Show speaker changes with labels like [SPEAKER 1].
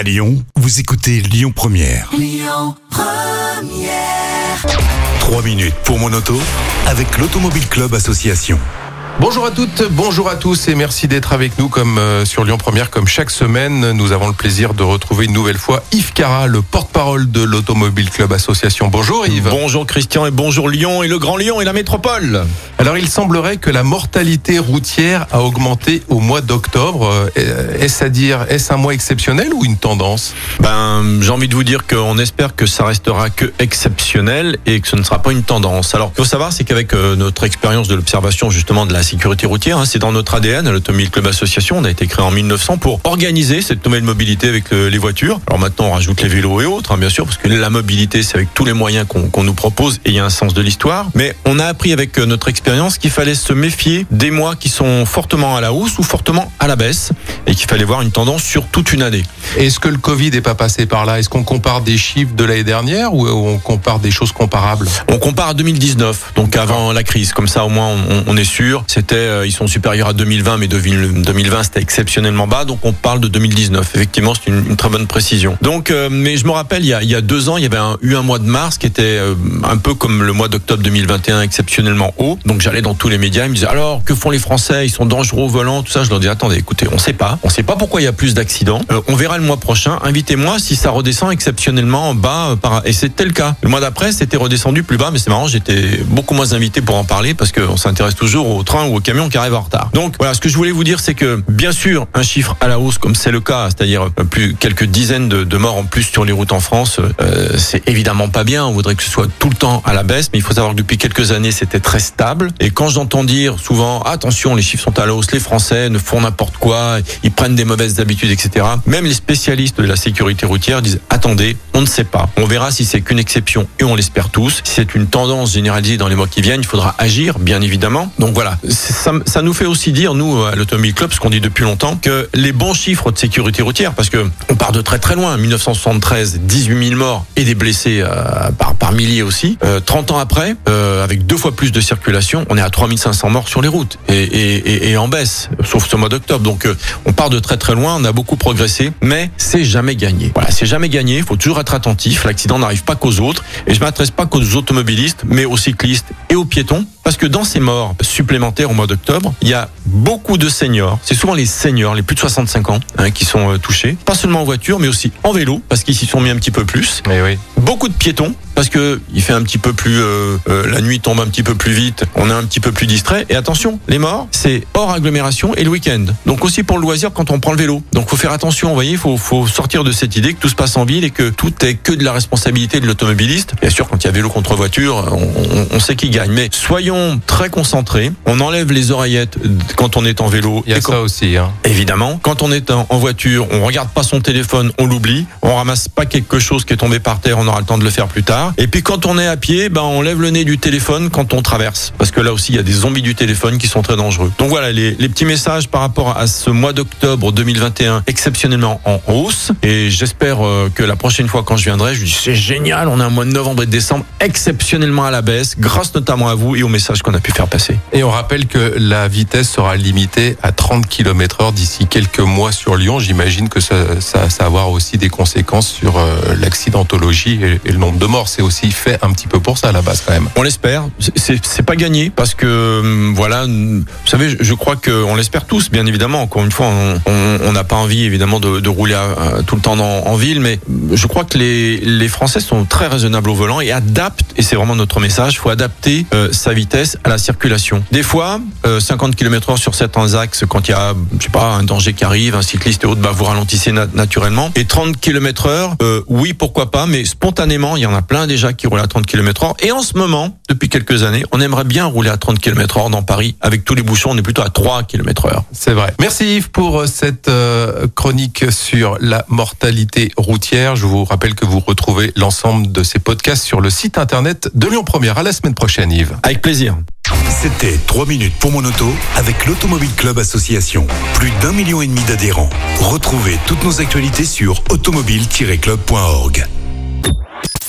[SPEAKER 1] À Lyon, vous écoutez Lyon Première. 3 minutes pour mon auto avec l'Automobile Club Association.
[SPEAKER 2] Bonjour à toutes, bonjour à tous et merci d'être avec nous comme euh, sur Lyon Première comme chaque semaine. Nous avons le plaisir de retrouver une nouvelle fois Yves Cara, le porte-parole de l'Automobile Club Association. Bonjour Yves.
[SPEAKER 3] Bonjour Christian et bonjour Lyon et le Grand Lyon et la métropole.
[SPEAKER 2] Alors il semblerait que la mortalité routière a augmenté au mois d'octobre. Euh, Est-ce à dire, est-ce un mois exceptionnel ou une tendance?
[SPEAKER 3] Ben, j'ai envie de vous dire qu'on espère que ça restera que exceptionnel et que ce ne sera pas une tendance. Alors, il faut savoir, c'est qu'avec euh, notre expérience de l'observation justement de la sécurité routière, hein, c'est dans notre ADN, l'Automobile Club Association, on a été créé en 1900 pour organiser cette nouvelle mobilité avec le- les voitures. Alors maintenant, on rajoute les vélos et autres, hein, bien sûr, parce que la mobilité, c'est avec tous les moyens qu'on nous propose et il y a un sens de l'histoire. Mais on a appris avec euh, notre expérience qu'il fallait se méfier des mois qui sont fortement à la hausse ou fortement à la baisse et qu'il fallait voir une tendance sur toute une année.
[SPEAKER 2] Est-ce que le Covid n'est pas passé par là? Est-ce qu'on compare des chiffres de l'année dernière ou on compare des choses comparables?
[SPEAKER 3] On compare à 2019, donc avant la crise. Comme ça, au moins, on, on est sûr. C'était, euh, ils sont supérieurs à 2020, mais 2000 2020 c'était exceptionnellement bas. Donc on parle de 2019. Effectivement, c'est une, très bonne précision. Donc, euh, mais je me rappelle, il y a, deux ans, il y avait eu un mois de mars qui était euh, un peu comme le mois d'octobre 2021, exceptionnellement haut. Donc j'allais dans tous les médias, ils me disaient alors que font les Français? Ils sont dangereux au volant, tout ça. Je leur dis attendez, écoutez, on sait pas, on sait pas pourquoi il y a plus d'accidents. On verra le mois prochain. Invitez-moi si ça redescend exceptionnellement bas. Et c'était le cas. Le mois d'après, c'était redescendu plus bas, mais c'est marrant, j'étais beaucoup moins invité pour en parler parce qu'on s'intéresse toujours au train ou au camion qui arrive en retard. Donc voilà, ce que je voulais vous dire, c'est que bien sûr, un chiffre à la hausse comme c'est le cas, c'est-à-dire euh, plus quelques dizaines de, morts en plus sur les routes en France, euh, c'est évidemment pas bien. On voudrait que ce soit tout le temps à la baisse, mais il faut savoir que depuis quelques années, c'était très stable. Et quand j'entends dire souvent, attention, les chiffres sont à la hausse, les Français ne font n'importe quoi, ils prennent des mauvaises habitudes, etc. Même les spécialistes de la sécurité routière disent, attendez, on ne sait pas. On verra si c'est qu'une exception et on l'espère tous. Si c'est une tendance généralisée dans les mois qui viennent, il faudra agir, bien évidemment. Donc voilà, ça, ça nous fait aussi dire, nous, à l'Automobile Club, ce qu'on dit depuis longtemps, que les bons chiffres de sécurité routière, parce que on part de très très loin, 1973, 18 000 morts et des blessés euh, par, par milliers aussi. Euh, 30 ans après, euh, avec deux fois plus de circulation, on est à 3500 morts sur les routes et, et, et, et en baisse, sauf ce mois d'octobre. Donc euh, on part de très très loin, on a beaucoup progressé, mais c'est jamais gagné. Voilà, c'est jamais gagné. Il faut toujours être attentif. L'accident n'arrive pas qu'aux autres, et je m'adresse pas qu'aux automobilistes, mais aux cyclistes et aux piétons, parce que dans ces morts supplémentaires au mois d'octobre, il y a beaucoup de seniors. C'est souvent les seniors, les plus de 65 ans, hein, qui sont euh, touchés, pas seulement en voiture, mais aussi en vélo, parce qu'ils s'y sont mis un petit peu plus.
[SPEAKER 2] Mais oui.
[SPEAKER 3] Beaucoup de piétons parce que il fait un petit peu plus euh, euh, la nuit tombe un petit peu plus vite, on est un petit peu plus distrait et attention, les morts, c'est hors agglomération et le week-end. Donc aussi pour le loisir quand on prend le vélo. Donc faut faire attention, vous voyez, faut faut sortir de cette idée que tout se passe en ville et que tout est que de la responsabilité de l'automobiliste. Bien sûr, quand il y a vélo contre voiture, on, on- on sait qui gagne, mais soyons très concentrés. On enlève les oreillettes quand on est en vélo
[SPEAKER 2] Il y a
[SPEAKER 3] et quand-
[SPEAKER 2] ça aussi. Hein.
[SPEAKER 3] Évidemment, quand on est en en voiture, on regarde pas son téléphone, on l'oublie, on ramasse pas quelque chose qui est tombé par terre, on aura le temps de le faire plus tard. Et puis quand on est à pied, ben on lève le nez du téléphone quand on traverse, parce que là aussi il y a des zombies du téléphone qui sont très dangereux. Donc voilà les, petits messages par rapport à ce mois d'octobre 2021 exceptionnellement en hausse. Et j'espère euh, que la prochaine fois quand je viendrai, je dis c'est génial, on a un mois de novembre et de décembre exceptionnellement à la baisse, grâce notamment à vous et aux messages qu'on a pu faire passer.
[SPEAKER 2] Et on rappelle que la vitesse sera limitée à 30 km heure d'ici quelques mois sur Lyon. J'imagine que ça va avoir aussi des conséquences sur euh, l'accidentologie et, le nombre de morts. C'est aussi fait un petit peu pour ça à la base quand même.
[SPEAKER 3] On l'espère. C'est- pas gagné parce que hum, voilà, vous savez, je- crois que on l'espère tous, bien évidemment. Encore une fois, on- n'a pas envie évidemment de, rouler tout le temps en ville, mais je crois que les, Français sont très raisonnables au volant et adaptent. Et c'est vraiment notre message. Il faut adapter euh, sa vitesse à la circulation. Des fois, euh, 50 km/h sur certains axes, quand il y a, je sais pas, un danger qui arrive, un cycliste et autres, vous ralentissez na- naturellement. Et 30 km/h, euh, oui, pourquoi pas, mais spontanément, il y en a plein déjà qui roulent à 30 km/h. Et en ce moment, depuis quelques années, on aimerait bien rouler à 30 km/h dans Paris. Avec tous les bouchons, on est plutôt à 3 km/h.
[SPEAKER 2] C'est vrai. Merci Yves pour euh, cette euh, chronique sur la mortalité routière. Je vous rappelle que vous retrouvez l'ensemble de ces podcasts sur le site internet de Lyon Première. À la semaine prochaine Yves.
[SPEAKER 3] Avec plaisir.
[SPEAKER 1] C'était 3 minutes pour mon auto avec l'Automobile Club Association. Plus d'un million et demi d'adhérents. Retrouvez toutes nos actualités sur automobile-club.org.